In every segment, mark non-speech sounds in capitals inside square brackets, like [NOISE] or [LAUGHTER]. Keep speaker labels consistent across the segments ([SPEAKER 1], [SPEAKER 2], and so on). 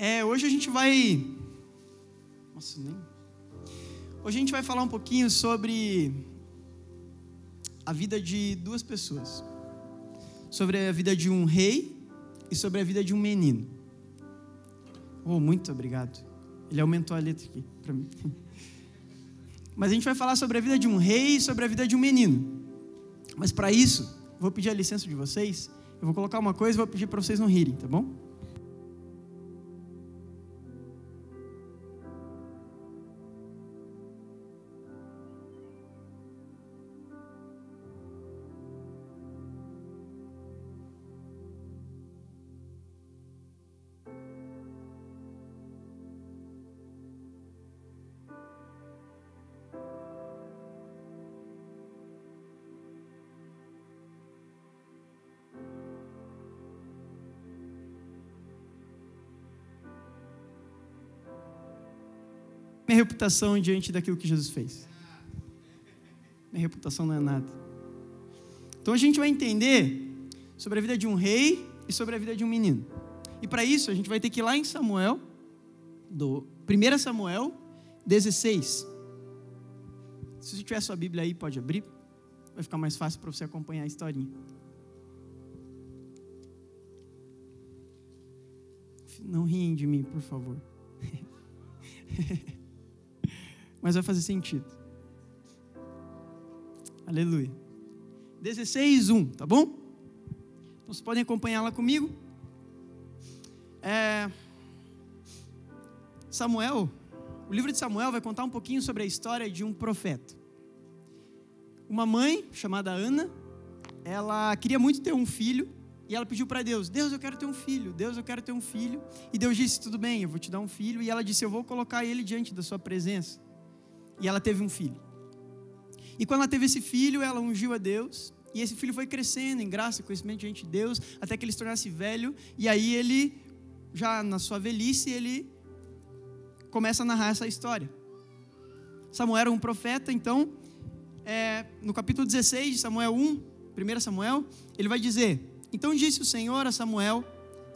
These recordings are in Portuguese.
[SPEAKER 1] É, hoje a gente vai. Nossa, nem. Hoje a gente vai falar um pouquinho sobre a vida de duas pessoas. Sobre a vida de um rei e sobre a vida de um menino. Oh, muito obrigado. Ele aumentou a letra aqui para mim. [LAUGHS] Mas a gente vai falar sobre a vida de um rei e sobre a vida de um menino. Mas para isso, vou pedir a licença de vocês. Eu vou colocar uma coisa e vou pedir para vocês não rirem, tá bom? Reputação diante daquilo que Jesus fez. Minha reputação não é nada. Então a gente vai entender sobre a vida de um rei e sobre a vida de um menino. E para isso a gente vai ter que ir lá em Samuel, do 1 Samuel 16. Se você tiver sua Bíblia aí, pode abrir. Vai ficar mais fácil para você acompanhar a historinha. Não riem de mim, por favor. [LAUGHS] mas vai fazer sentido. Aleluia. 16, 1, tá bom? Então, vocês podem acompanhar lá comigo. É... Samuel, o livro de Samuel vai contar um pouquinho sobre a história de um profeta. Uma mãe chamada Ana, ela queria muito ter um filho e ela pediu para Deus: Deus, eu quero ter um filho. Deus, eu quero ter um filho. E Deus disse: Tudo bem, eu vou te dar um filho. E ela disse: Eu vou colocar ele diante da sua presença e ela teve um filho. E quando ela teve esse filho, ela ungiu a Deus, e esse filho foi crescendo em graça conhecimento diante de Deus, até que ele se tornasse velho, e aí ele, já na sua velhice, ele começa a narrar essa história. Samuel era um profeta, então, é, no capítulo 16 de Samuel 1, 1 Samuel, ele vai dizer: Então disse o Senhor a Samuel: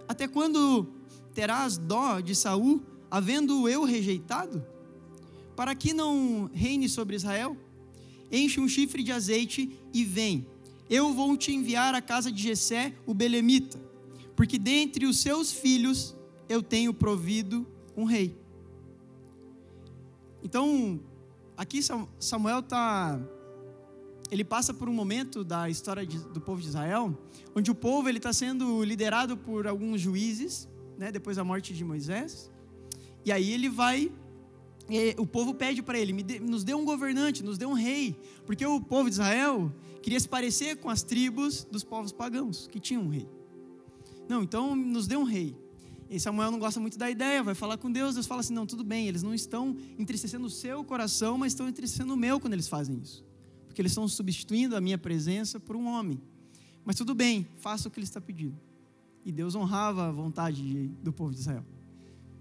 [SPEAKER 1] Até quando terás dó de Saul, havendo eu rejeitado? Para que não reine sobre Israel? Enche um chifre de azeite e vem. Eu vou te enviar à casa de Jessé, o belemita, porque dentre os seus filhos eu tenho provido um rei. Então, aqui Samuel está ele passa por um momento da história de, do povo de Israel, onde o povo ele está sendo liderado por alguns juízes, né, depois da morte de Moisés, e aí ele vai o povo pede para ele: nos dê um governante, nos dê um rei, porque o povo de Israel queria se parecer com as tribos dos povos pagãos, que tinham um rei. Não, então nos dê um rei. E Samuel não gosta muito da ideia, vai falar com Deus, Deus fala assim: não, tudo bem, eles não estão entristecendo o seu coração, mas estão entristecendo o meu quando eles fazem isso. Porque eles estão substituindo a minha presença por um homem. Mas tudo bem, faça o que ele está pedindo. E Deus honrava a vontade de, do povo de Israel.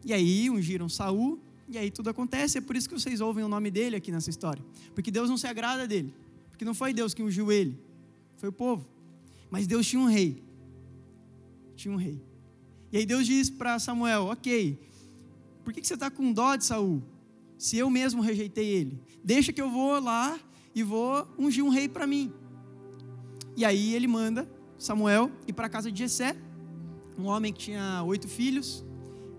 [SPEAKER 1] E aí ungiram Saul e aí tudo acontece, é por isso que vocês ouvem o nome dele aqui nessa história. Porque Deus não se agrada dele. Porque não foi Deus que ungiu ele, foi o povo. Mas Deus tinha um rei. Tinha um rei. E aí Deus diz para Samuel: Ok, por que você está com dó de Saul? Se eu mesmo rejeitei ele, deixa que eu vou lá e vou ungir um rei para mim. E aí ele manda Samuel ir para a casa de Jessé, um homem que tinha oito filhos,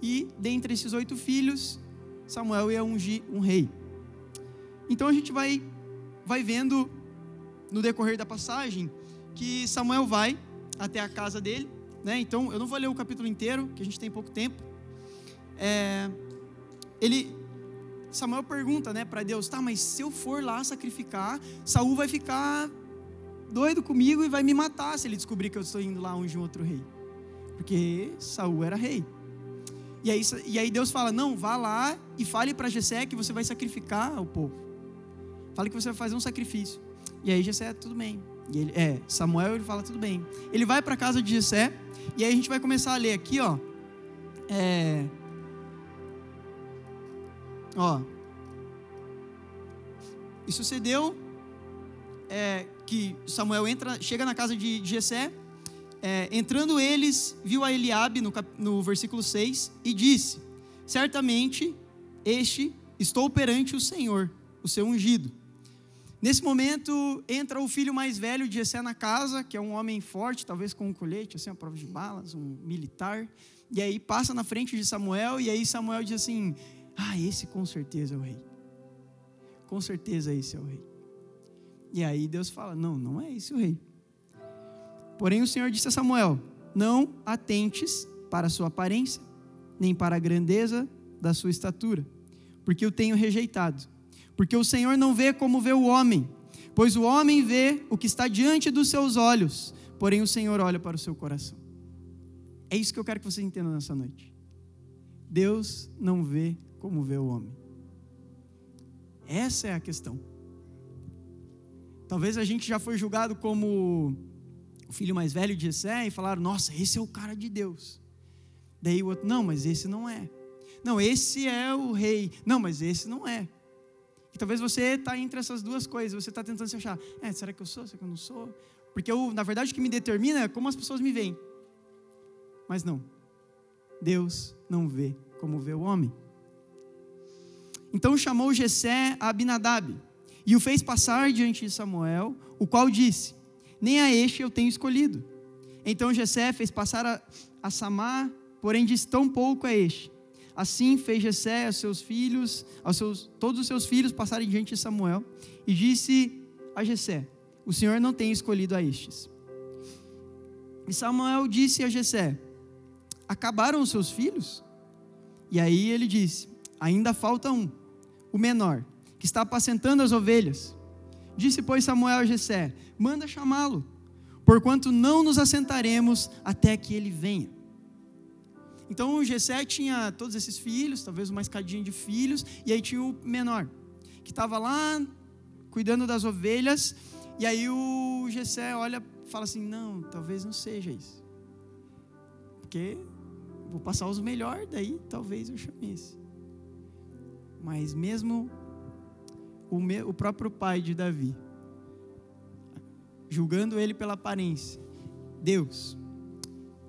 [SPEAKER 1] e dentre esses oito filhos, Samuel ia ungir um rei. Então a gente vai, vai vendo no decorrer da passagem que Samuel vai até a casa dele, né? Então eu não vou ler o capítulo inteiro, que a gente tem pouco tempo. É, ele, Samuel pergunta, né, para Deus, tá? Mas se eu for lá sacrificar, Saul vai ficar doido comigo e vai me matar se ele descobrir que eu estou indo lá ungir um outro rei, porque Saul era rei. E aí, e aí Deus fala: Não, vá lá e fale para Jessé que você vai sacrificar o povo. Fale que você vai fazer um sacrifício. E aí Jessé, tudo bem. E ele, é, Samuel ele fala tudo bem. Ele vai para a casa de Jessé e aí a gente vai começar a ler aqui, ó. É, ó. E sucedeu é, que Samuel entra, chega na casa de Jessé é, entrando eles, viu a Eliabe no, no versículo 6 e disse: Certamente este estou perante o Senhor, o seu ungido. Nesse momento, entra o filho mais velho de Jessé na casa, que é um homem forte, talvez com um colete, assim, a prova de balas, um militar. E aí passa na frente de Samuel, e aí Samuel diz assim: Ah, esse com certeza é o rei. Com certeza esse é o rei. E aí Deus fala: Não, não é esse o rei. Porém, o Senhor disse a Samuel: Não atentes para a sua aparência, nem para a grandeza da sua estatura, porque o tenho rejeitado. Porque o Senhor não vê como vê o homem, pois o homem vê o que está diante dos seus olhos, porém o Senhor olha para o seu coração. É isso que eu quero que vocês entendam nessa noite. Deus não vê como vê o homem. Essa é a questão. Talvez a gente já foi julgado como filho mais velho de Jessé e falaram: "Nossa, esse é o cara de Deus". Daí o outro: "Não, mas esse não é". Não, esse é o rei. Não, mas esse não é. E talvez você está entre essas duas coisas. Você está tentando se achar: é, será que eu sou? Será que eu não sou? Porque eu, na verdade, o que me determina é como as pessoas me veem. Mas não. Deus não vê como vê o homem. Então chamou Jessé a Abinadab e o fez passar diante de Samuel, o qual disse: Nem a este eu tenho escolhido. Então Jessé fez passar a, a Samar, porém disse: Tão pouco a este. Assim fez Jessé aos seus filhos, aos seus, todos os seus filhos passarem diante de Samuel, e disse a Jessé: O Senhor não tem escolhido a estes. E Samuel disse a Jessé: Acabaram os seus filhos? E aí ele disse: Ainda falta um, o menor, que está apacentando as ovelhas. Disse, pois, Samuel a Jessé: Manda chamá-lo, porquanto não nos assentaremos até que ele venha. Então o Gessé tinha todos esses filhos, talvez uma escadinha de filhos, e aí tinha o menor, que estava lá cuidando das ovelhas, e aí o Gessé olha fala assim: não, talvez não seja isso. Porque vou passar os melhores, daí talvez eu chame esse. Mas mesmo o, próprio pai de Davi, julgando ele pela aparência, Deus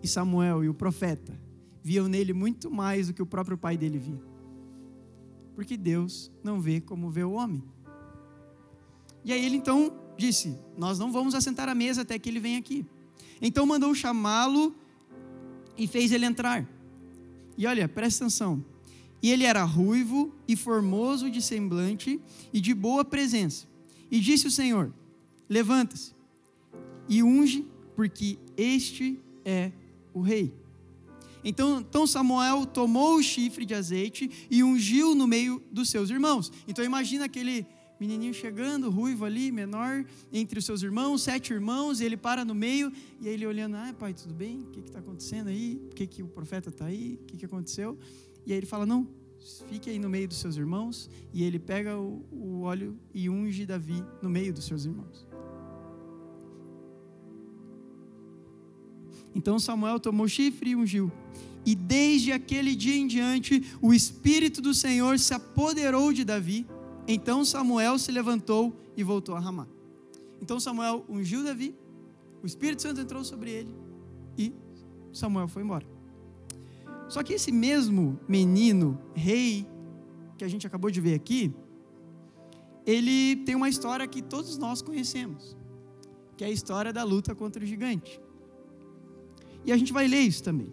[SPEAKER 1] e Samuel e o profeta viam nele muito mais do que o próprio pai dele via. Porque Deus não vê como vê o homem. E aí ele então disse: Nós não vamos assentar à mesa até que ele venha aqui. Então mandou chamá-lo e fez ele entrar. E olha, presta atenção. E ele era ruivo e formoso de semblante e de boa presença. E disse o Senhor: Levanta-se e unge, porque este é o rei. Então, então Samuel tomou o chifre de azeite e ungiu no meio dos seus irmãos. Então imagina aquele menininho chegando, ruivo ali, menor, entre os seus irmãos, sete irmãos, e ele para no meio, e ele olhando, ah, pai, tudo bem? O que está acontecendo aí? Por que, que o profeta está aí? O que, que aconteceu? E aí ele fala, não, fique aí no meio dos seus irmãos, e ele pega o, o óleo e unge Davi no meio dos seus irmãos. Então Samuel tomou chifre e ungiu. E desde aquele dia em diante, o Espírito do Senhor se apoderou de Davi. Então Samuel se levantou e voltou a Ramá. Então Samuel ungiu Davi, o Espírito Santo entrou sobre ele e Samuel foi embora. Só que esse mesmo menino, rei, que a gente acabou de ver aqui, ele tem uma história que todos nós conhecemos, que é a história da luta contra o gigante. E a gente vai ler isso também.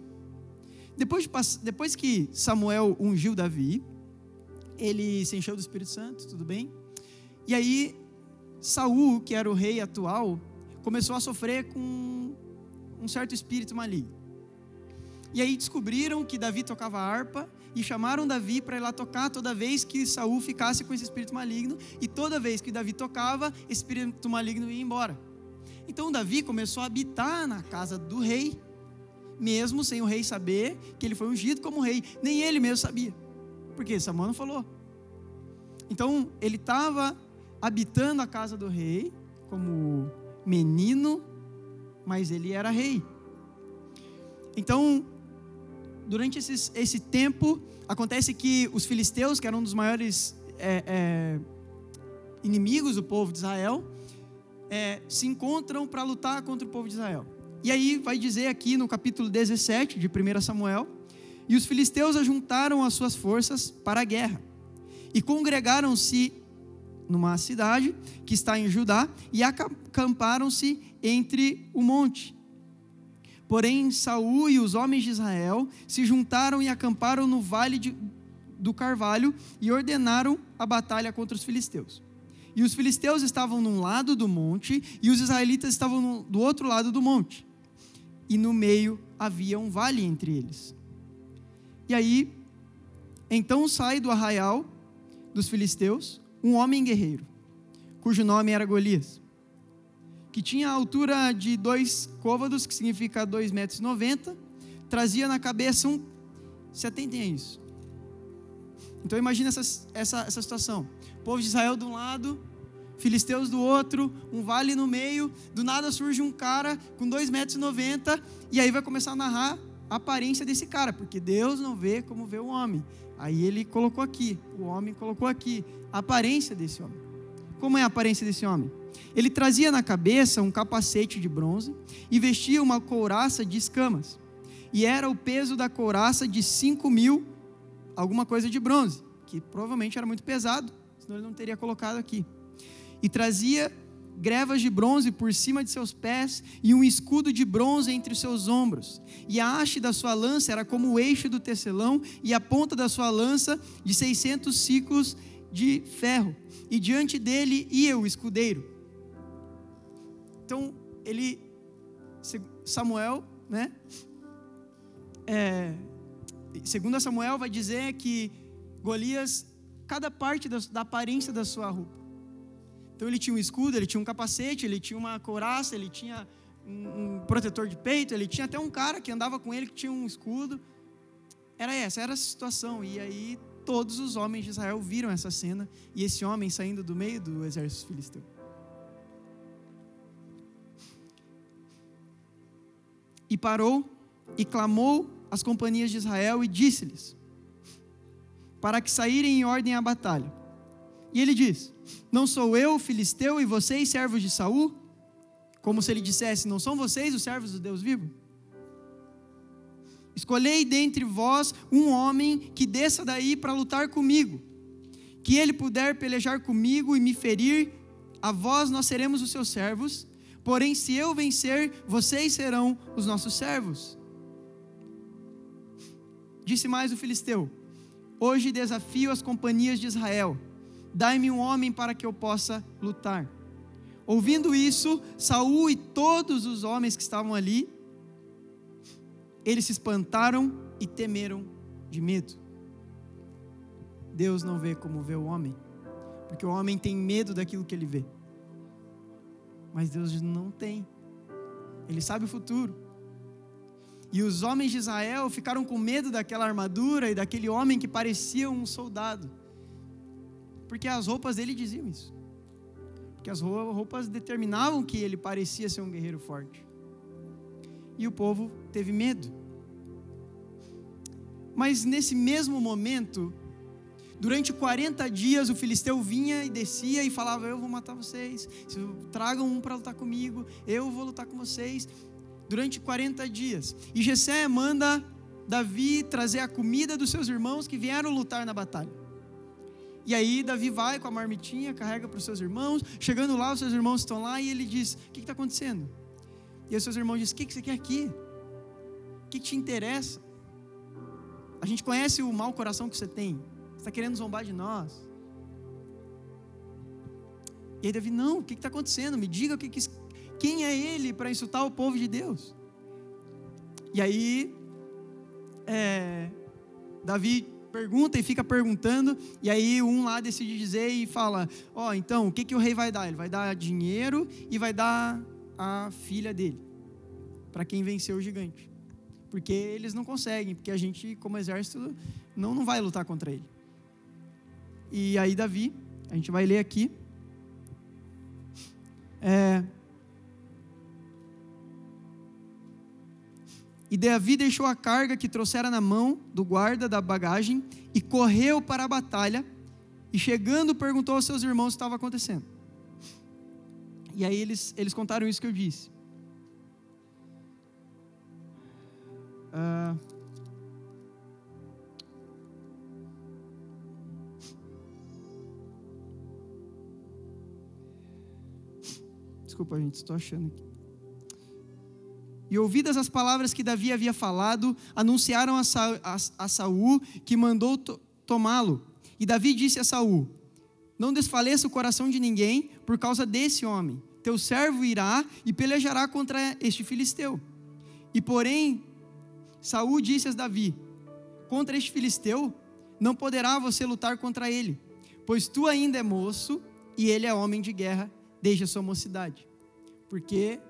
[SPEAKER 1] Depois, de, depois que Samuel ungiu Davi, ele se encheu do Espírito Santo, tudo bem? E aí, Saul, que era o rei atual, começou a sofrer com um certo espírito maligno. E aí descobriram que Davi tocava harpa e chamaram Davi para ir lá tocar toda vez que Saul ficasse com esse espírito maligno, e toda vez que Davi tocava, esse espírito maligno ia embora. Então Davi começou a habitar na casa do rei mesmo sem o rei saber que ele foi ungido como rei. Nem ele mesmo sabia, porque Samuel não falou. Então, ele estava habitando a casa do rei como menino, mas ele era rei. Então, durante esses, esse tempo, acontece que os filisteus, que eram um dos maiores é, é, inimigos do povo de Israel, é, se encontram para lutar contra o povo de Israel. E aí vai dizer aqui no capítulo 17 de 1 Samuel: E os filisteus ajuntaram as suas forças para a guerra, e congregaram-se numa cidade que está em Judá, e acamparam-se entre o monte. Porém, Saul e os homens de Israel se juntaram e acamparam no vale de, do Carvalho e ordenaram a batalha contra os filisteus. E os filisteus estavam num lado do monte e os israelitas estavam no, do outro lado do monte. E no meio havia um vale entre eles. E aí, então sai do arraial dos filisteus um homem guerreiro, cujo nome era Golias, que tinha a altura de dois côvados, que significa 2,90 metros, trazia na cabeça um. Se atentem a isso. Então imagine essa, essa, essa situação. O povo de Israel de um lado, filisteus do outro, um vale no meio, do nada surge um cara com 2,90 metros, e aí vai começar a narrar a aparência desse cara, porque Deus não vê como vê o homem. Aí ele colocou aqui, o homem colocou aqui, a aparência desse homem. Como é a aparência desse homem? Ele trazia na cabeça um capacete de bronze e vestia uma couraça de escamas. E era o peso da couraça de 5 mil, alguma coisa de bronze, que provavelmente era muito pesado, senão ele não teria colocado aqui. E trazia grevas de bronze por cima de seus pés e um escudo de bronze entre os seus ombros. E a haste da sua lança era como o eixo do tecelão e a ponta da sua lança de 600 ciclos de ferro. E diante dele ia o escudeiro. Então, ele Samuel, né? É, segundo Samuel vai dizer que Golias cada parte da, da aparência da sua roupa então ele tinha um escudo, ele tinha um capacete, ele tinha uma couraça, ele tinha um, um protetor de peito, ele tinha até um cara que andava com ele que tinha um escudo. Era essa, era a situação. E aí todos os homens de Israel viram essa cena e esse homem saindo do meio do exército filisteu. E parou e clamou às companhias de Israel e disse-lhes: para que saírem em ordem à batalha. E ele diz: Não sou eu, filisteu, e vocês, servos de Saul? Como se ele dissesse: Não são vocês os servos do Deus vivo? Escolhei dentre vós um homem que desça daí para lutar comigo, que ele puder pelejar comigo e me ferir, a vós nós seremos os seus servos, porém, se eu vencer, vocês serão os nossos servos. Disse mais o filisteu: Hoje desafio as companhias de Israel Dai-me um homem para que eu possa lutar. Ouvindo isso, Saul e todos os homens que estavam ali, eles se espantaram e temeram de medo. Deus não vê como vê o homem, porque o homem tem medo daquilo que ele vê. Mas Deus não tem. Ele sabe o futuro. E os homens de Israel ficaram com medo daquela armadura e daquele homem que parecia um soldado. Porque as roupas dele diziam isso. Porque as roupas determinavam que ele parecia ser um guerreiro forte. E o povo teve medo. Mas nesse mesmo momento, durante 40 dias, o filisteu vinha e descia e falava: Eu vou matar vocês, tragam um para lutar comigo, eu vou lutar com vocês. Durante 40 dias. E Jessé manda Davi trazer a comida dos seus irmãos que vieram lutar na batalha. E aí Davi vai com a marmitinha, carrega para os seus irmãos. Chegando lá, os seus irmãos estão lá e ele diz: O que está acontecendo? E os seus irmãos dizem: O que, que você quer aqui? O que, te interessa? A gente conhece o mau coração que você tem. Está querendo zombar de nós. E aí Davi: Não, o que está acontecendo? Me diga o que, que quem é ele para insultar o povo de Deus? E aí, é, Davi pergunta e fica perguntando, e aí um lá decide dizer e fala: Ó, oh, então, o que, que o rei vai dar? Ele vai dar dinheiro e vai dar a filha dele, para quem venceu o gigante. Porque eles não conseguem, porque a gente, como exército, não, não vai lutar contra ele. E aí, Davi, a gente vai ler aqui. É, E Davi deixou a carga que trouxera na mão do guarda da bagagem e correu para a batalha. E chegando, perguntou aos seus irmãos o que estava acontecendo. E aí eles, eles contaram isso que eu disse. Uh, Desculpa, gente, estou achando aqui. E ouvidas as palavras que Davi havia falado, anunciaram a, Sa a, a Saul que mandou to tomá-lo. E Davi disse a Saul: Não desfaleça o coração de ninguém por causa desse homem. Teu servo irá e pelejará contra este filisteu. E porém, Saul disse a Davi: Contra este filisteu não poderá você lutar contra ele, pois tu ainda é moço e ele é homem de guerra desde a sua mocidade. Porque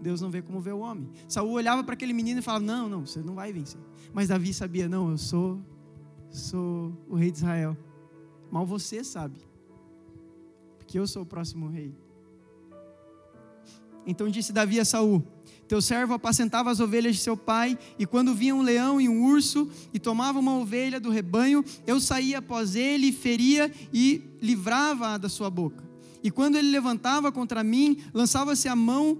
[SPEAKER 1] Deus, não vê como vê o homem. Saul olhava para aquele menino e falava: Não, não, você não vai vencer. Mas Davi sabia: Não, eu sou, sou o rei de Israel. Mal você sabe, porque eu sou o próximo rei. Então disse Davi a Saul: Teu servo apacentava as ovelhas de seu pai, e quando via um leão e um urso e tomava uma ovelha do rebanho, eu saía após ele, feria e livrava-a da sua boca. E quando ele levantava contra mim, lançava-se a mão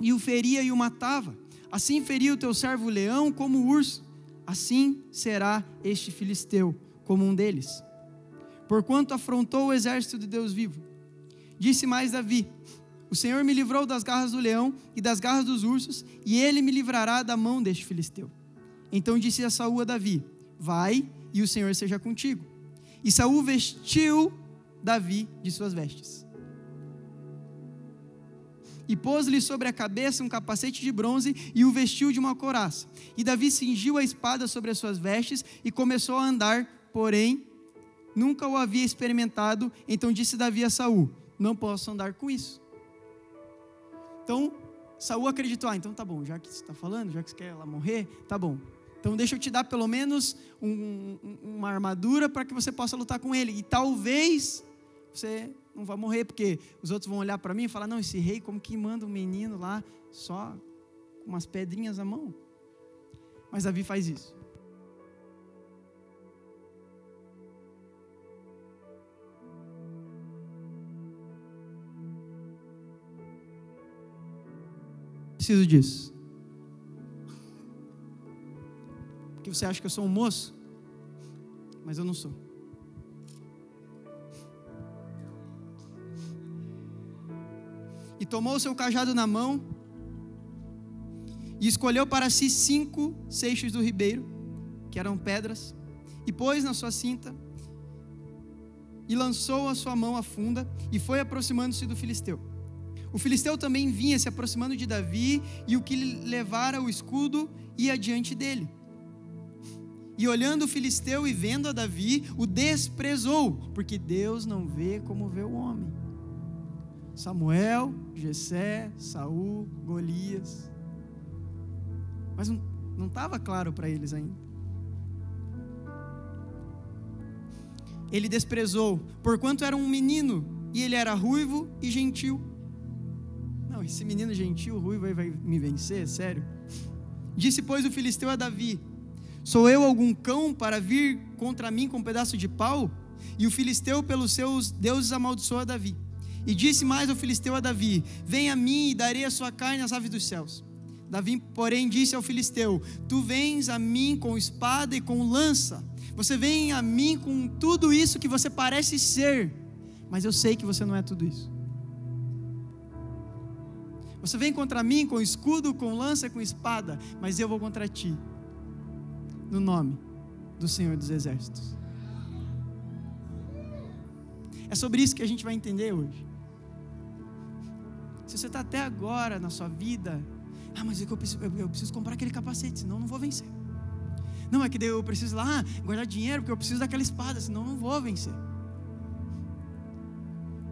[SPEAKER 1] e o feria e o matava. Assim feria o teu servo o leão como o urso. Assim será este filisteu como um deles. Porquanto afrontou o exército de Deus vivo. Disse mais Davi: O Senhor me livrou das garras do leão e das garras dos ursos, e ele me livrará da mão deste filisteu. Então disse a Saúl a Davi: Vai, e o Senhor seja contigo. E Saúl vestiu Davi de suas vestes. E pôs-lhe sobre a cabeça um capacete de bronze e o vestiu de uma couraça. E Davi cingiu a espada sobre as suas vestes e começou a andar, porém nunca o havia experimentado. Então disse Davi a Saul: Não posso andar com isso. Então Saul acreditou: ah, então tá bom, já que você está falando, já que você quer ela morrer, tá bom. Então deixa eu te dar pelo menos um, uma armadura para que você possa lutar com ele. E talvez você não vai morrer, porque os outros vão olhar para mim e falar: não, esse rei, como que manda um menino lá só com umas pedrinhas à mão? Mas Davi faz isso. Preciso disso. Porque você acha que eu sou um moço, mas eu não sou. Tomou o seu cajado na mão e escolheu para si cinco seixos do ribeiro, que eram pedras, e pôs na sua cinta e lançou a sua mão à funda e foi aproximando-se do filisteu. O filisteu também vinha se aproximando de Davi e o que lhe levara o escudo ia diante dele. E olhando o filisteu e vendo a Davi, o desprezou, porque Deus não vê como vê o homem. Samuel, Jessé, Saul, Golias. Mas não estava claro para eles ainda. Ele desprezou, porquanto era um menino, e ele era ruivo e gentil. Não, esse menino gentil, ruivo, aí vai me vencer, sério. Disse, pois, o filisteu a Davi: Sou eu algum cão para vir contra mim com um pedaço de pau? E o filisteu, pelos seus deuses, amaldiçoa Davi. E disse mais ao filisteu a Davi: Venha a mim e darei a sua carne às aves dos céus. Davi, porém, disse ao filisteu: Tu vens a mim com espada e com lança. Você vem a mim com tudo isso que você parece ser, mas eu sei que você não é tudo isso. Você vem contra mim com escudo, com lança, com espada, mas eu vou contra ti, no nome do Senhor dos Exércitos. É sobre isso que a gente vai entender hoje. Se você está até agora na sua vida, ah, mas é que eu preciso, eu preciso comprar aquele capacete, senão eu não vou vencer. Não, é que eu preciso lá guardar dinheiro, porque eu preciso daquela espada, senão eu não vou vencer.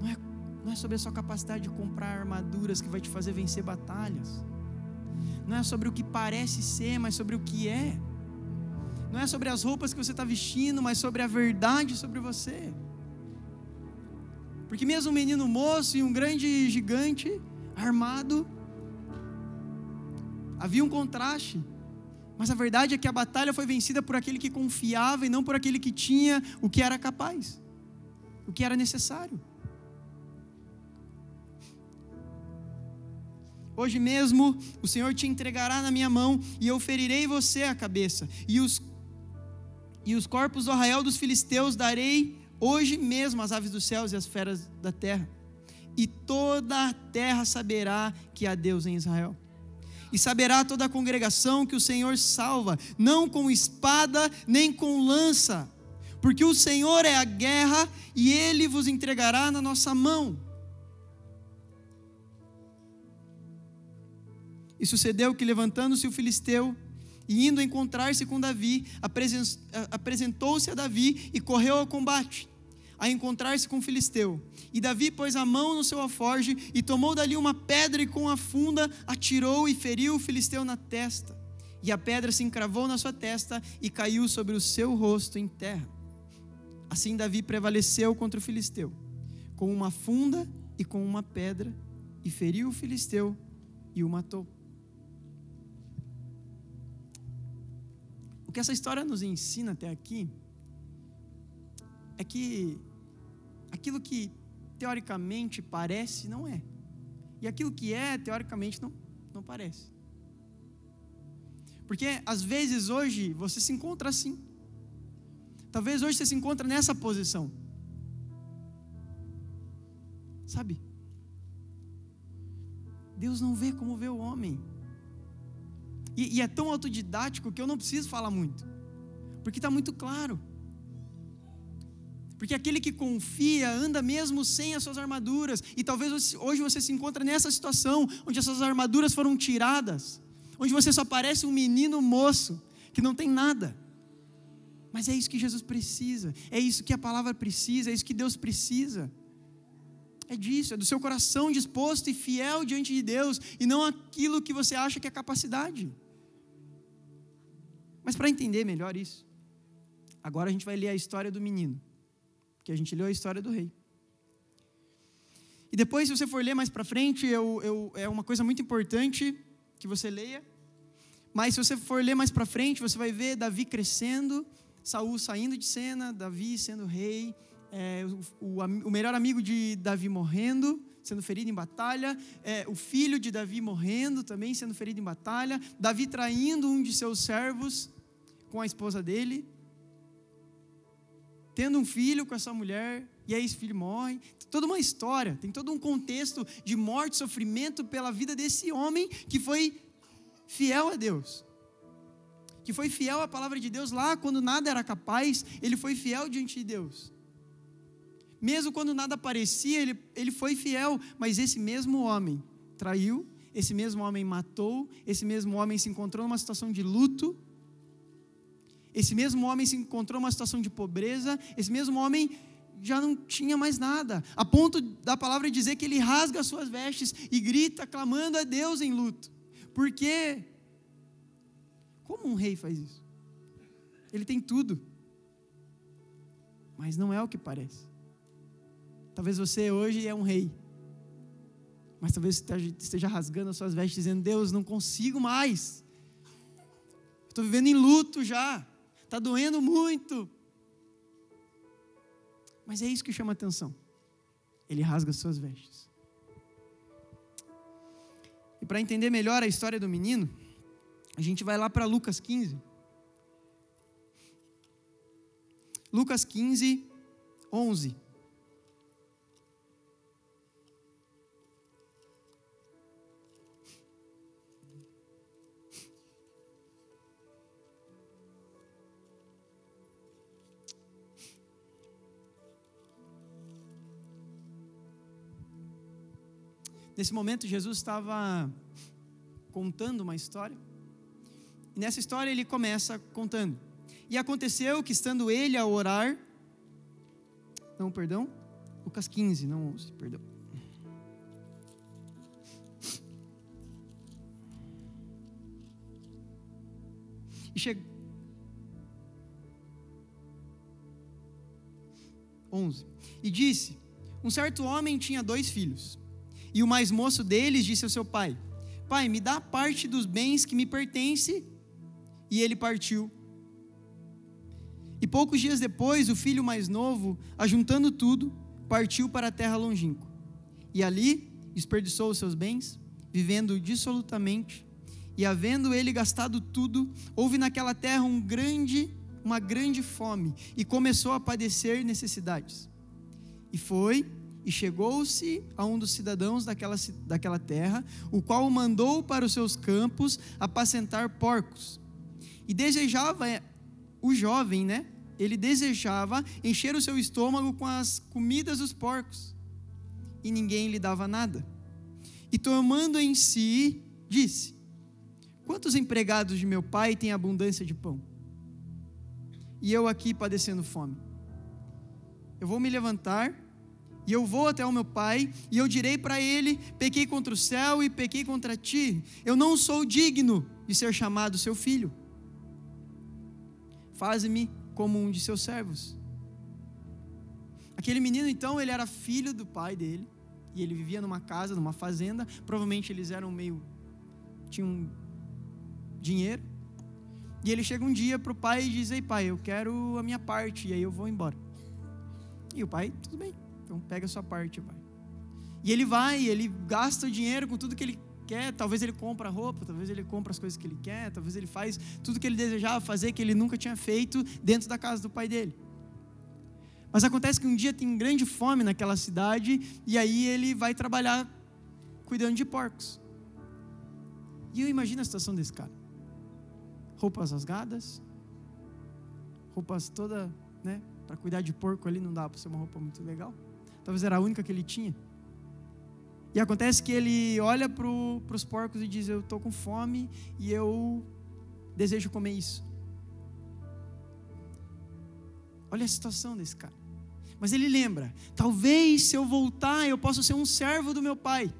[SPEAKER 1] Não é, não é sobre a sua capacidade de comprar armaduras que vai te fazer vencer batalhas. Não é sobre o que parece ser, mas sobre o que é. Não é sobre as roupas que você está vestindo, mas sobre a verdade sobre você. Porque mesmo um menino moço e um grande gigante armado. Havia um contraste. Mas a verdade é que a batalha foi vencida por aquele que confiava e não por aquele que tinha o que era capaz, o que era necessário. Hoje mesmo o Senhor te entregará na minha mão, e eu ferirei você a cabeça, e os, e os corpos do arraial dos filisteus darei hoje mesmo às aves dos céus e às feras da terra. E toda a terra saberá que há Deus em Israel. E saberá toda a congregação que o Senhor salva, não com espada nem com lança, porque o Senhor é a guerra e ele vos entregará na nossa mão. E sucedeu que, levantando-se o filisteu e indo encontrar-se com Davi, apresentou-se a Davi e correu ao combate, a encontrar-se com o filisteu. E Davi pôs a mão no seu alforge e tomou dali uma pedra e com a funda atirou e feriu o filisteu na testa. E a pedra se encravou na sua testa e caiu sobre o seu rosto em terra. Assim Davi prevaleceu contra o filisteu, com uma funda e com uma pedra, e feriu o filisteu e o matou. O que essa história nos ensina até aqui é que aquilo que teoricamente parece não é. E aquilo que é, teoricamente, não, não parece. Porque às vezes hoje você se encontra assim. Talvez hoje você se encontre nessa posição. Sabe? Deus não vê como vê o homem. E, e é tão autodidático que eu não preciso falar muito, porque está muito claro. Porque aquele que confia anda mesmo sem as suas armaduras. E talvez hoje você se encontre nessa situação onde as suas armaduras foram tiradas, onde você só parece um menino moço que não tem nada. Mas é isso que Jesus precisa, é isso que a palavra precisa, é isso que Deus precisa. É disso, é do seu coração disposto e fiel diante de Deus, e não aquilo que você acha que é capacidade. Mas para entender melhor isso, agora a gente vai ler a história do menino, porque a gente leu a história do rei. E depois, se você for ler mais para frente, eu, eu, é uma coisa muito importante que você leia. Mas se você for ler mais para frente, você vai ver Davi crescendo, Saul saindo de cena, Davi sendo rei, é, o, o, o, melhor amigo de Davi morrendo, sendo ferido em batalha, é, o filho de Davi morrendo também, sendo ferido em batalha, Davi traindo um de seus servos com a esposa dele, tendo um filho com essa mulher, e aí esse filho morre. Tem toda uma história, tem todo um contexto de morte, sofrimento pela vida desse homem que foi fiel a Deus que foi fiel à palavra de Deus lá quando nada era capaz, ele foi fiel diante de Deus. Mesmo quando nada parecia, ele, ele foi fiel, mas esse mesmo homem traiu, esse mesmo homem matou, esse mesmo homem se encontrou numa situação de luto, esse mesmo homem se encontrou numa situação de pobreza, esse mesmo homem já não tinha mais nada, a ponto da palavra dizer que ele rasga as suas vestes e grita, clamando a Deus em luto. Por quê? Como um rei faz isso? Ele tem tudo, mas não é o que parece. Talvez você hoje é um rei, mas talvez você esteja rasgando as suas vestes, dizendo: Deus, não consigo mais. Estou vivendo em luto já, está doendo muito. Mas é isso que chama atenção. Ele rasga as suas vestes. E para entender melhor a história do menino, a gente vai lá para Lucas 15. Lucas 15, 11. Nesse momento, Jesus estava contando uma história e nessa história ele começa contando. E aconteceu que estando ele a orar, não, perdão, Lucas 15, não 11, perdão. E chega 11. E disse: Um certo homem tinha dois filhos. E o mais moço deles disse ao seu pai: Pai, me dá parte dos bens que me pertence e ele partiu. E poucos dias depois, o filho mais novo, ajuntando tudo, partiu para a terra longínqua. E ali desperdiçou os seus bens vivendo dissolutamente, e havendo ele gastado tudo, houve naquela terra um grande, uma grande fome, e começou a padecer necessidades. E foi e chegou-se a um dos cidadãos daquela, daquela terra, o qual o mandou para os seus campos apacentar porcos. E desejava o jovem, né? Ele desejava encher o seu estômago com as comidas dos porcos. E ninguém lhe dava nada. E tomando em si, disse: Quantos empregados de meu pai têm abundância de pão? E eu aqui padecendo fome. Eu vou me levantar e eu vou até o meu pai, e eu direi para ele: pequei contra o céu e pequei contra ti. Eu não sou digno de ser chamado seu filho. Faze-me como um de seus servos. Aquele menino, então, ele era filho do pai dele, e ele vivia numa casa, numa fazenda. Provavelmente eles eram meio. tinham dinheiro. E ele chega um dia para o pai e diz: Ei, pai, eu quero a minha parte, e aí eu vou embora. E o pai, tudo bem, então pega a sua parte, vai. E ele vai, ele gasta o dinheiro com tudo que ele quer. Talvez ele compra roupa, talvez ele compra as coisas que ele quer, talvez ele faz tudo que ele desejava fazer que ele nunca tinha feito dentro da casa do pai dele. Mas acontece que um dia tem grande fome naquela cidade e aí ele vai trabalhar cuidando de porcos. E eu imagino a situação desse cara. Roupas rasgadas, roupas toda, né, para cuidar de porco ali não dá para ser uma roupa muito legal. Talvez era a única que ele tinha. E acontece que ele olha para os porcos e diz: Eu estou com fome e eu desejo comer isso. Olha a situação desse cara. Mas ele lembra: talvez se eu voltar, eu possa ser um servo do meu pai.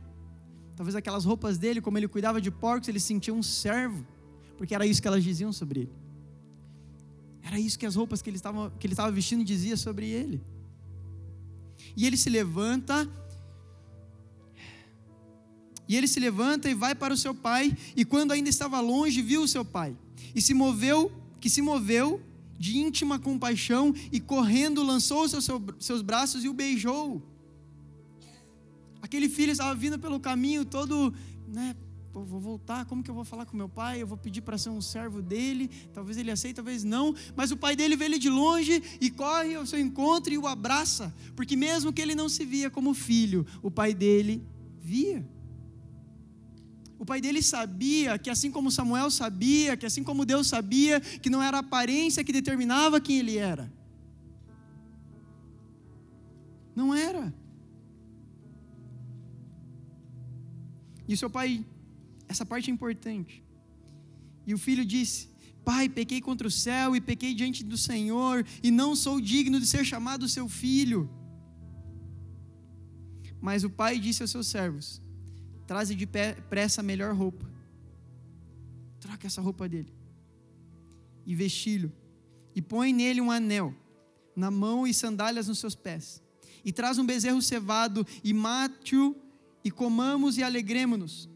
[SPEAKER 1] Talvez aquelas roupas dele, como ele cuidava de porcos, ele sentia um servo, porque era isso que elas diziam sobre ele. Era isso que as roupas que ele estava, que ele estava vestindo dizia sobre ele. E ele se levanta. E ele se levanta e vai para o seu pai, e quando ainda estava longe, viu o seu pai, e se moveu, que se moveu de íntima compaixão, e correndo lançou seus, seus braços e o beijou. Aquele filho estava vindo pelo caminho todo, né, Pô, vou voltar, como que eu vou falar com meu pai? Eu vou pedir para ser um servo dele, talvez ele aceite, talvez não. Mas o pai dele vê ele de longe e corre ao seu encontro e o abraça, porque mesmo que ele não se via como filho, o pai dele via. O pai dele sabia que, assim como Samuel sabia, que assim como Deus sabia, que não era a aparência que determinava quem ele era. Não era. E seu pai essa parte é importante. E o filho disse: Pai, pequei contra o céu e pequei diante do Senhor, e não sou digno de ser chamado seu filho. Mas o pai disse aos seus servos: Traze de pressa a melhor roupa, troca essa roupa dele, e vesti-lo, e põe nele um anel na mão e sandálias nos seus pés, e traz um bezerro cevado, e mate-o, e comamos e alegremos-nos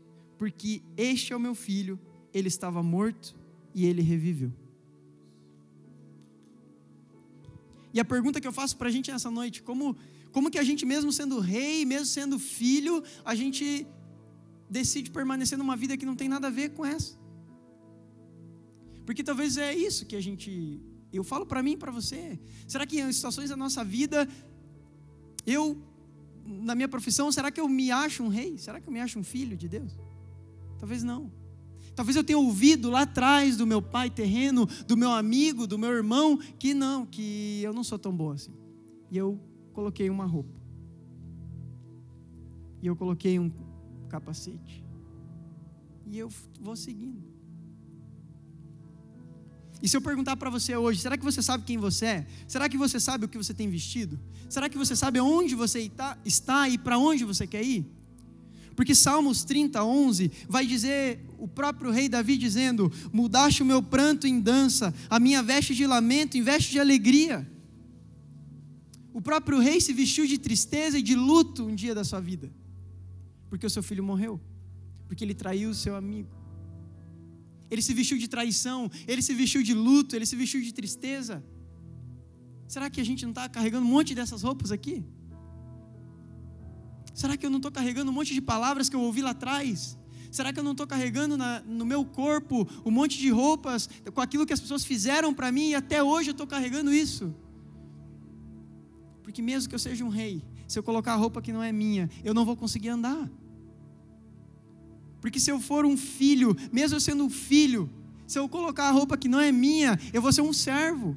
[SPEAKER 1] porque este é o meu filho, ele estava morto e ele reviveu. E a pergunta que eu faço para a gente nessa noite, como, como que a gente mesmo sendo rei, mesmo sendo filho, a gente decide permanecer numa vida que não tem nada a ver com essa? Porque talvez é isso que a gente, eu falo para mim para você. Será que em situações da nossa vida eu na minha profissão, será que eu me acho um rei? Será que eu me acho um filho de Deus? Talvez não. Talvez eu tenha ouvido lá atrás do meu pai terreno, do meu amigo, do meu irmão, que não, que eu não sou tão bom assim. E eu coloquei uma roupa. E eu coloquei um capacete. E eu vou seguindo. E se eu perguntar para você hoje, será que você sabe quem você é? Será que você sabe o que você tem vestido? Será que você sabe onde você está e para onde você quer ir? Porque Salmos 30, 11 vai dizer, o próprio rei Davi dizendo: Mudaste o meu pranto em dança, a minha veste de lamento em veste de alegria. O próprio rei se vestiu de tristeza e de luto um dia da sua vida, porque o seu filho morreu, porque ele traiu o seu amigo. Ele se vestiu de traição, ele se vestiu de luto, ele se vestiu de tristeza. Será que a gente não está carregando um monte dessas roupas aqui? Será que eu não estou carregando um monte de palavras que eu ouvi lá atrás? Será que eu não estou carregando na, no meu corpo um monte de roupas com aquilo que as pessoas fizeram para mim e até hoje eu estou carregando isso? Porque mesmo que eu seja um rei, se eu colocar a roupa que não é minha, eu não vou conseguir andar. Porque se eu for um filho, mesmo eu sendo um filho, se eu colocar a roupa que não é minha, eu vou ser um servo.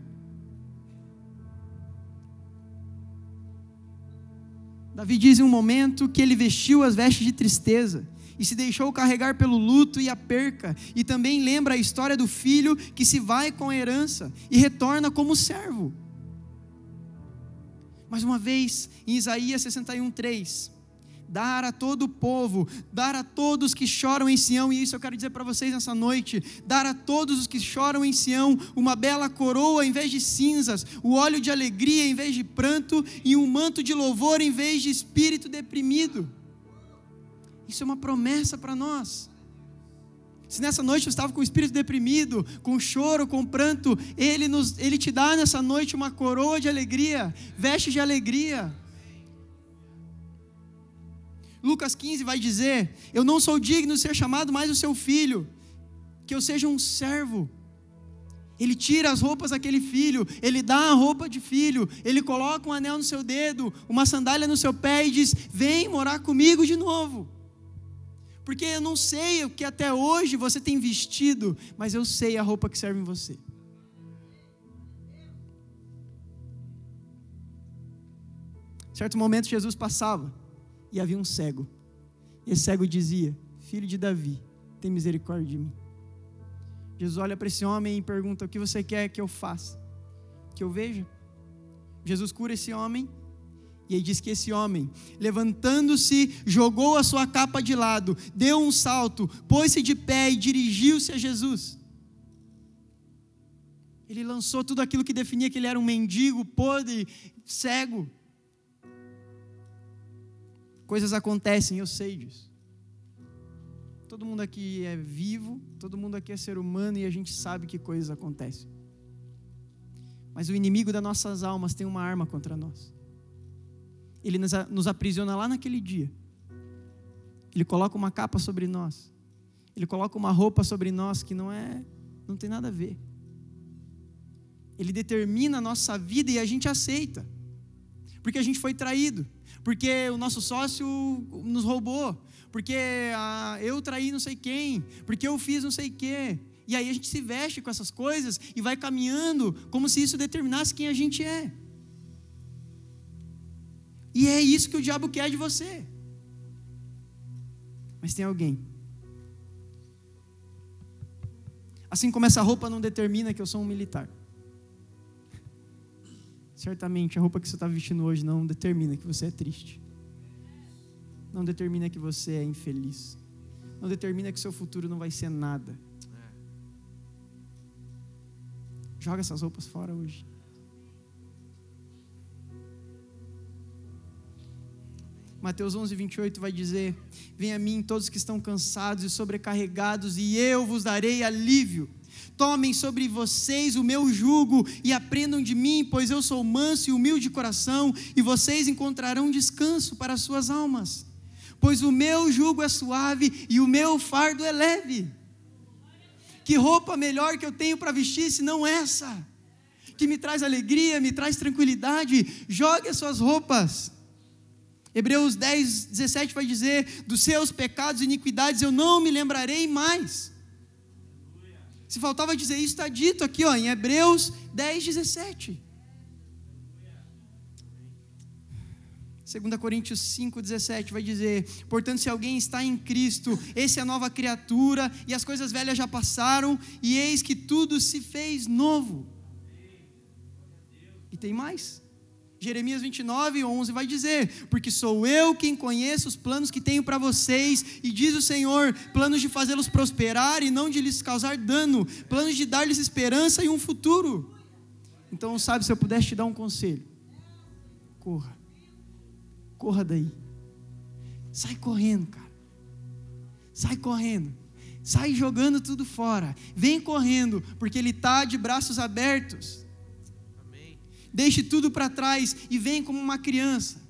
[SPEAKER 1] Davi diz em um momento que ele vestiu as vestes de tristeza e se deixou carregar pelo luto e a perca, e também lembra a história do filho que se vai com a herança e retorna como servo. Mais uma vez, em Isaías 61, 3, dar a todo o povo, dar a todos que choram em Sião, e isso eu quero dizer para vocês nessa noite: dar a todos os que choram em Sião uma bela coroa em vez de cinzas, o óleo de alegria em vez de pranto, e um manto de louvor em vez de espírito deprimido. Isso é uma promessa para nós. Se nessa noite você estava com o espírito deprimido, com choro, com pranto, ele, nos, ele te dá nessa noite uma coroa de alegria, veste de alegria. Lucas 15 vai dizer: Eu não sou digno de ser chamado mais o seu filho, que eu seja um servo. Ele tira as roupas daquele filho, ele dá a roupa de filho, ele coloca um anel no seu dedo, uma sandália no seu pé e diz: Vem morar comigo de novo. Porque eu não sei o que até hoje você tem vestido, mas eu sei a roupa que serve em você. Certo momento Jesus passava e havia um cego. E esse cego dizia: Filho de Davi, tem misericórdia de mim. Jesus olha para esse homem e pergunta: O que você quer que eu faça? Que eu veja? Jesus cura esse homem e aí diz que esse homem, levantando-se, jogou a sua capa de lado, deu um salto, pôs-se de pé e dirigiu-se a Jesus. Ele lançou tudo aquilo que definia que ele era um mendigo, podre, cego. Coisas acontecem, eu sei disso. Todo mundo aqui é vivo, todo mundo aqui é ser humano e a gente sabe que coisas acontecem. Mas o inimigo das nossas almas tem uma arma contra nós ele nos aprisiona lá naquele dia. Ele coloca uma capa sobre nós. Ele coloca uma roupa sobre nós que não é, não tem nada a ver. Ele determina a nossa vida e a gente aceita. Porque a gente foi traído, porque o nosso sócio nos roubou, porque ah, eu traí não sei quem, porque eu fiz não sei o quê. E aí a gente se veste com essas coisas e vai caminhando como se isso determinasse quem a gente é. E é isso que o diabo quer de você. Mas tem alguém. Assim como essa roupa não determina que eu sou um militar. Certamente a roupa que você está vestindo hoje não determina que você é triste. Não determina que você é infeliz. Não determina que seu futuro não vai ser nada. Joga essas roupas fora hoje. Mateus 11, 28 vai dizer: Venha a mim todos que estão cansados e sobrecarregados, e eu vos darei alívio. Tomem sobre vocês o meu jugo e aprendam de mim, pois eu sou manso e humilde de coração, e vocês encontrarão descanso para as suas almas. Pois o meu jugo é suave e o meu fardo é leve. Que roupa melhor que eu tenho para vestir se não essa? Que me traz alegria, me traz tranquilidade. Jogue as suas roupas Hebreus 10, 17 vai dizer: Dos seus pecados e iniquidades eu não me lembrarei mais. Se faltava dizer isso, está dito aqui ó, em Hebreus 10, 17. 2 Coríntios 5, 17 vai dizer: Portanto, se alguém está em Cristo, esse é a nova criatura, e as coisas velhas já passaram, e eis que tudo se fez novo. E tem mais. Jeremias 29, 11 vai dizer: Porque sou eu quem conheço os planos que tenho para vocês, e diz o Senhor: planos de fazê-los prosperar e não de lhes causar dano, planos de dar-lhes esperança e um futuro. Então, sabe, se eu pudesse te dar um conselho, corra, corra daí, sai correndo, cara, sai correndo, sai jogando tudo fora, vem correndo, porque Ele está de braços abertos. Deixe tudo para trás e vem como uma criança.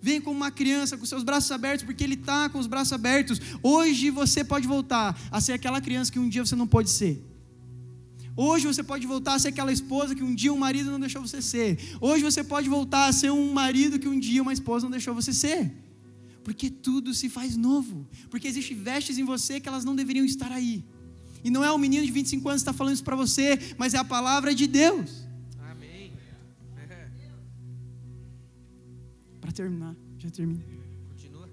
[SPEAKER 1] Vem como uma criança, com seus braços abertos, porque Ele está com os braços abertos. Hoje você pode voltar a ser aquela criança que um dia você não pode ser. Hoje você pode voltar a ser aquela esposa que um dia um marido não deixou você ser. Hoje você pode voltar a ser um marido que um dia uma esposa não deixou você ser. Porque tudo se faz novo. Porque existem vestes em você que elas não deveriam estar aí. E não é um menino de 25 anos que está falando isso para você, mas é a palavra de Deus. Terminar, já termino. Continua.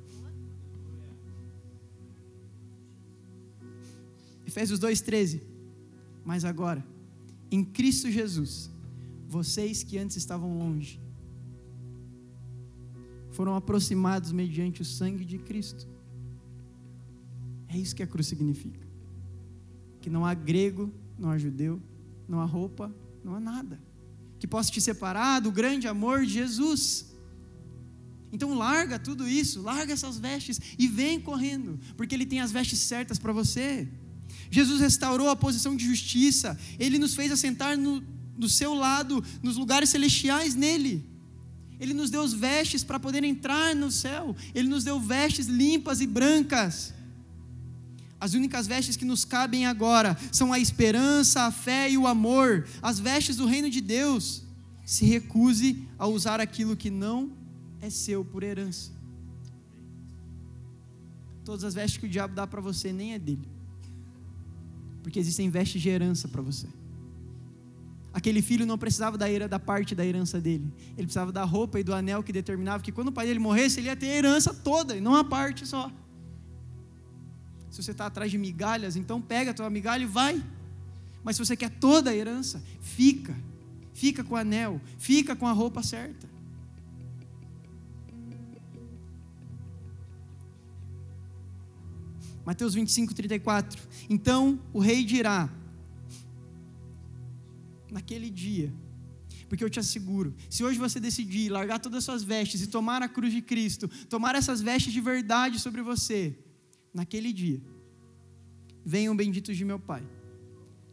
[SPEAKER 1] Efésios 2,13. Mas agora, em Cristo Jesus, vocês que antes estavam longe, foram aproximados mediante o sangue de Cristo. É isso que a cruz significa. Que não há grego, não há judeu, não há roupa, não há nada. Que possa te separar do grande amor de Jesus. Então larga tudo isso, larga essas vestes e vem correndo, porque Ele tem as vestes certas para você. Jesus restaurou a posição de justiça, Ele nos fez assentar no, do seu lado, nos lugares celestiais nele. Ele nos deu vestes para poder entrar no céu, Ele nos deu vestes limpas e brancas. As únicas vestes que nos cabem agora são a esperança, a fé e o amor, as vestes do reino de Deus. Se recuse a usar aquilo que não é seu por herança. Todas as vestes que o diabo dá para você nem é dele. Porque existem vestes de herança para você. Aquele filho não precisava da, da parte da herança dele. Ele precisava da roupa e do anel que determinava que quando o pai dele morresse, ele ia ter a herança toda, e não a parte só. Se você está atrás de migalhas, então pega a tua migalha e vai. Mas se você quer toda a herança, fica. Fica com o anel, fica com a roupa certa. Mateus 25, 34. Então o rei dirá, naquele dia, porque eu te asseguro, se hoje você decidir largar todas as suas vestes e tomar a cruz de Cristo, tomar essas vestes de verdade sobre você, naquele dia, venham benditos de meu Pai.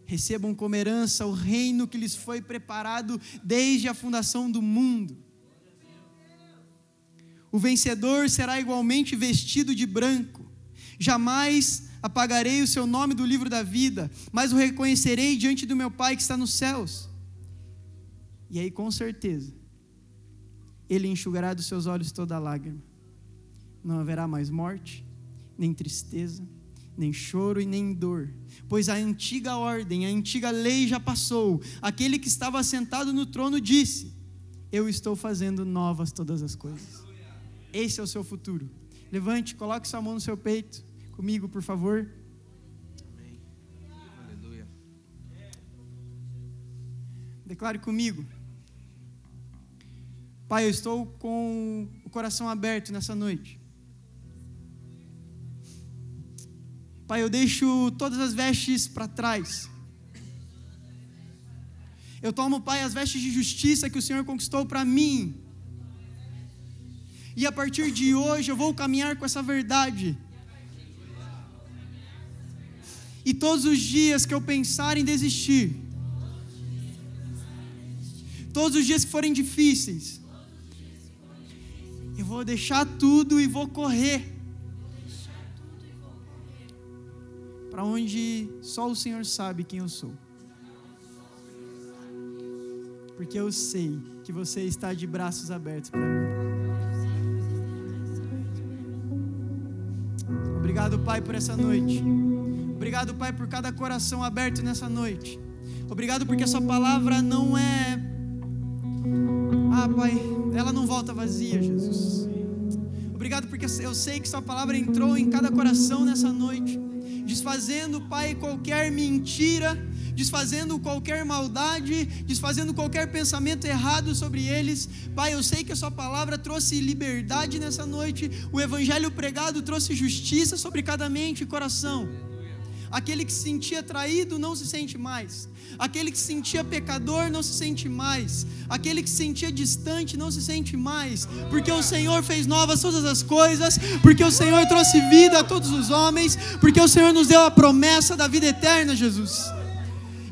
[SPEAKER 1] Recebam como herança o reino que lhes foi preparado desde a fundação do mundo. O vencedor será igualmente vestido de branco Jamais apagarei o seu nome do livro da vida, mas o reconhecerei diante do meu Pai que está nos céus. E aí, com certeza, Ele enxugará dos seus olhos toda lágrima. Não haverá mais morte, nem tristeza, nem choro e nem dor, pois a antiga ordem, a antiga lei já passou. Aquele que estava sentado no trono disse: Eu estou fazendo novas todas as coisas. Esse é o seu futuro. Levante, coloque sua mão no seu peito comigo, por favor. Amém. Aleluia. Declare comigo. Pai, eu estou com o coração aberto nessa noite. Pai, eu deixo todas as vestes para trás. Eu tomo, Pai, as vestes de justiça que o Senhor conquistou para mim. E a partir de hoje eu vou caminhar com essa verdade. E todos os dias que eu pensar em desistir, todos os dias que forem difíceis, eu vou deixar tudo e vou correr para onde só o Senhor sabe quem eu sou. Porque eu sei que você está de braços abertos para mim. Obrigado, Pai, por essa noite. Obrigado, Pai, por cada coração aberto nessa noite. Obrigado porque a Sua palavra não é. Ah, Pai, ela não volta vazia, Jesus. Obrigado porque eu sei que Sua palavra entrou em cada coração nessa noite, desfazendo, Pai, qualquer mentira, desfazendo qualquer maldade, desfazendo qualquer pensamento errado sobre eles. Pai, eu sei que a Sua palavra trouxe liberdade nessa noite, o Evangelho pregado trouxe justiça sobre cada mente e coração. Aquele que se sentia traído não se sente mais. Aquele que se sentia pecador não se sente mais. Aquele que se sentia distante não se sente mais. Porque o Senhor fez novas todas as coisas. Porque o Senhor trouxe vida a todos os homens. Porque o Senhor nos deu a promessa da vida eterna, Jesus.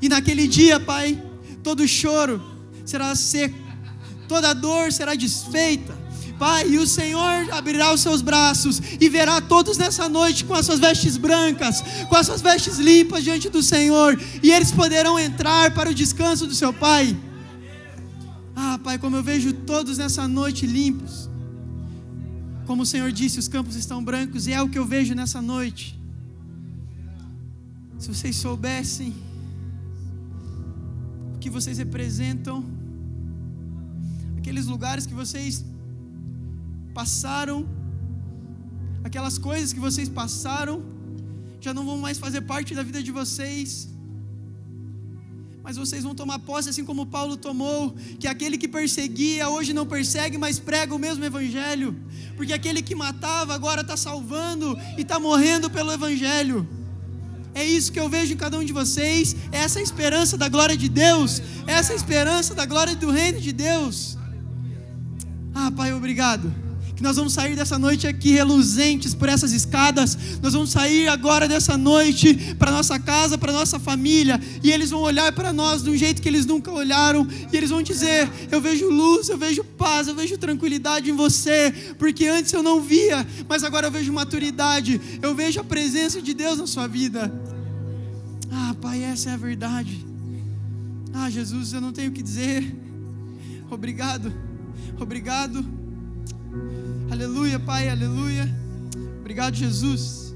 [SPEAKER 1] E naquele dia, Pai, todo choro será seco, toda dor será desfeita Pai, e o Senhor abrirá os seus braços e verá todos nessa noite com as suas vestes brancas, com as suas vestes limpas diante do Senhor, e eles poderão entrar para o descanso do seu Pai. Ah, Pai, como eu vejo todos nessa noite limpos. Como o Senhor disse, os campos estão brancos, e é o que eu vejo nessa noite. Se vocês soubessem o que vocês representam, aqueles lugares que vocês passaram, aquelas coisas que vocês passaram, já não vão mais fazer parte da vida de vocês. Mas vocês vão tomar posse, assim como Paulo tomou, que aquele que perseguia hoje não persegue, mas prega o mesmo Evangelho, porque aquele que matava agora está salvando e está morrendo pelo Evangelho. É isso que eu vejo em cada um de vocês, é essa esperança da glória de Deus, é essa esperança da glória do reino de Deus. Ah, Pai, obrigado que nós vamos sair dessa noite aqui reluzentes por essas escadas. Nós vamos sair agora dessa noite para nossa casa, para nossa família, e eles vão olhar para nós de um jeito que eles nunca olharam, e eles vão dizer: Eu vejo luz, eu vejo paz, eu vejo tranquilidade em você, porque antes eu não via, mas agora eu vejo maturidade, eu vejo a presença de Deus na sua vida. Ah, Pai, essa é a verdade. Ah, Jesus, eu não tenho o que dizer. Obrigado, obrigado. Aleluia, Pai, aleluia. Obrigado, Jesus.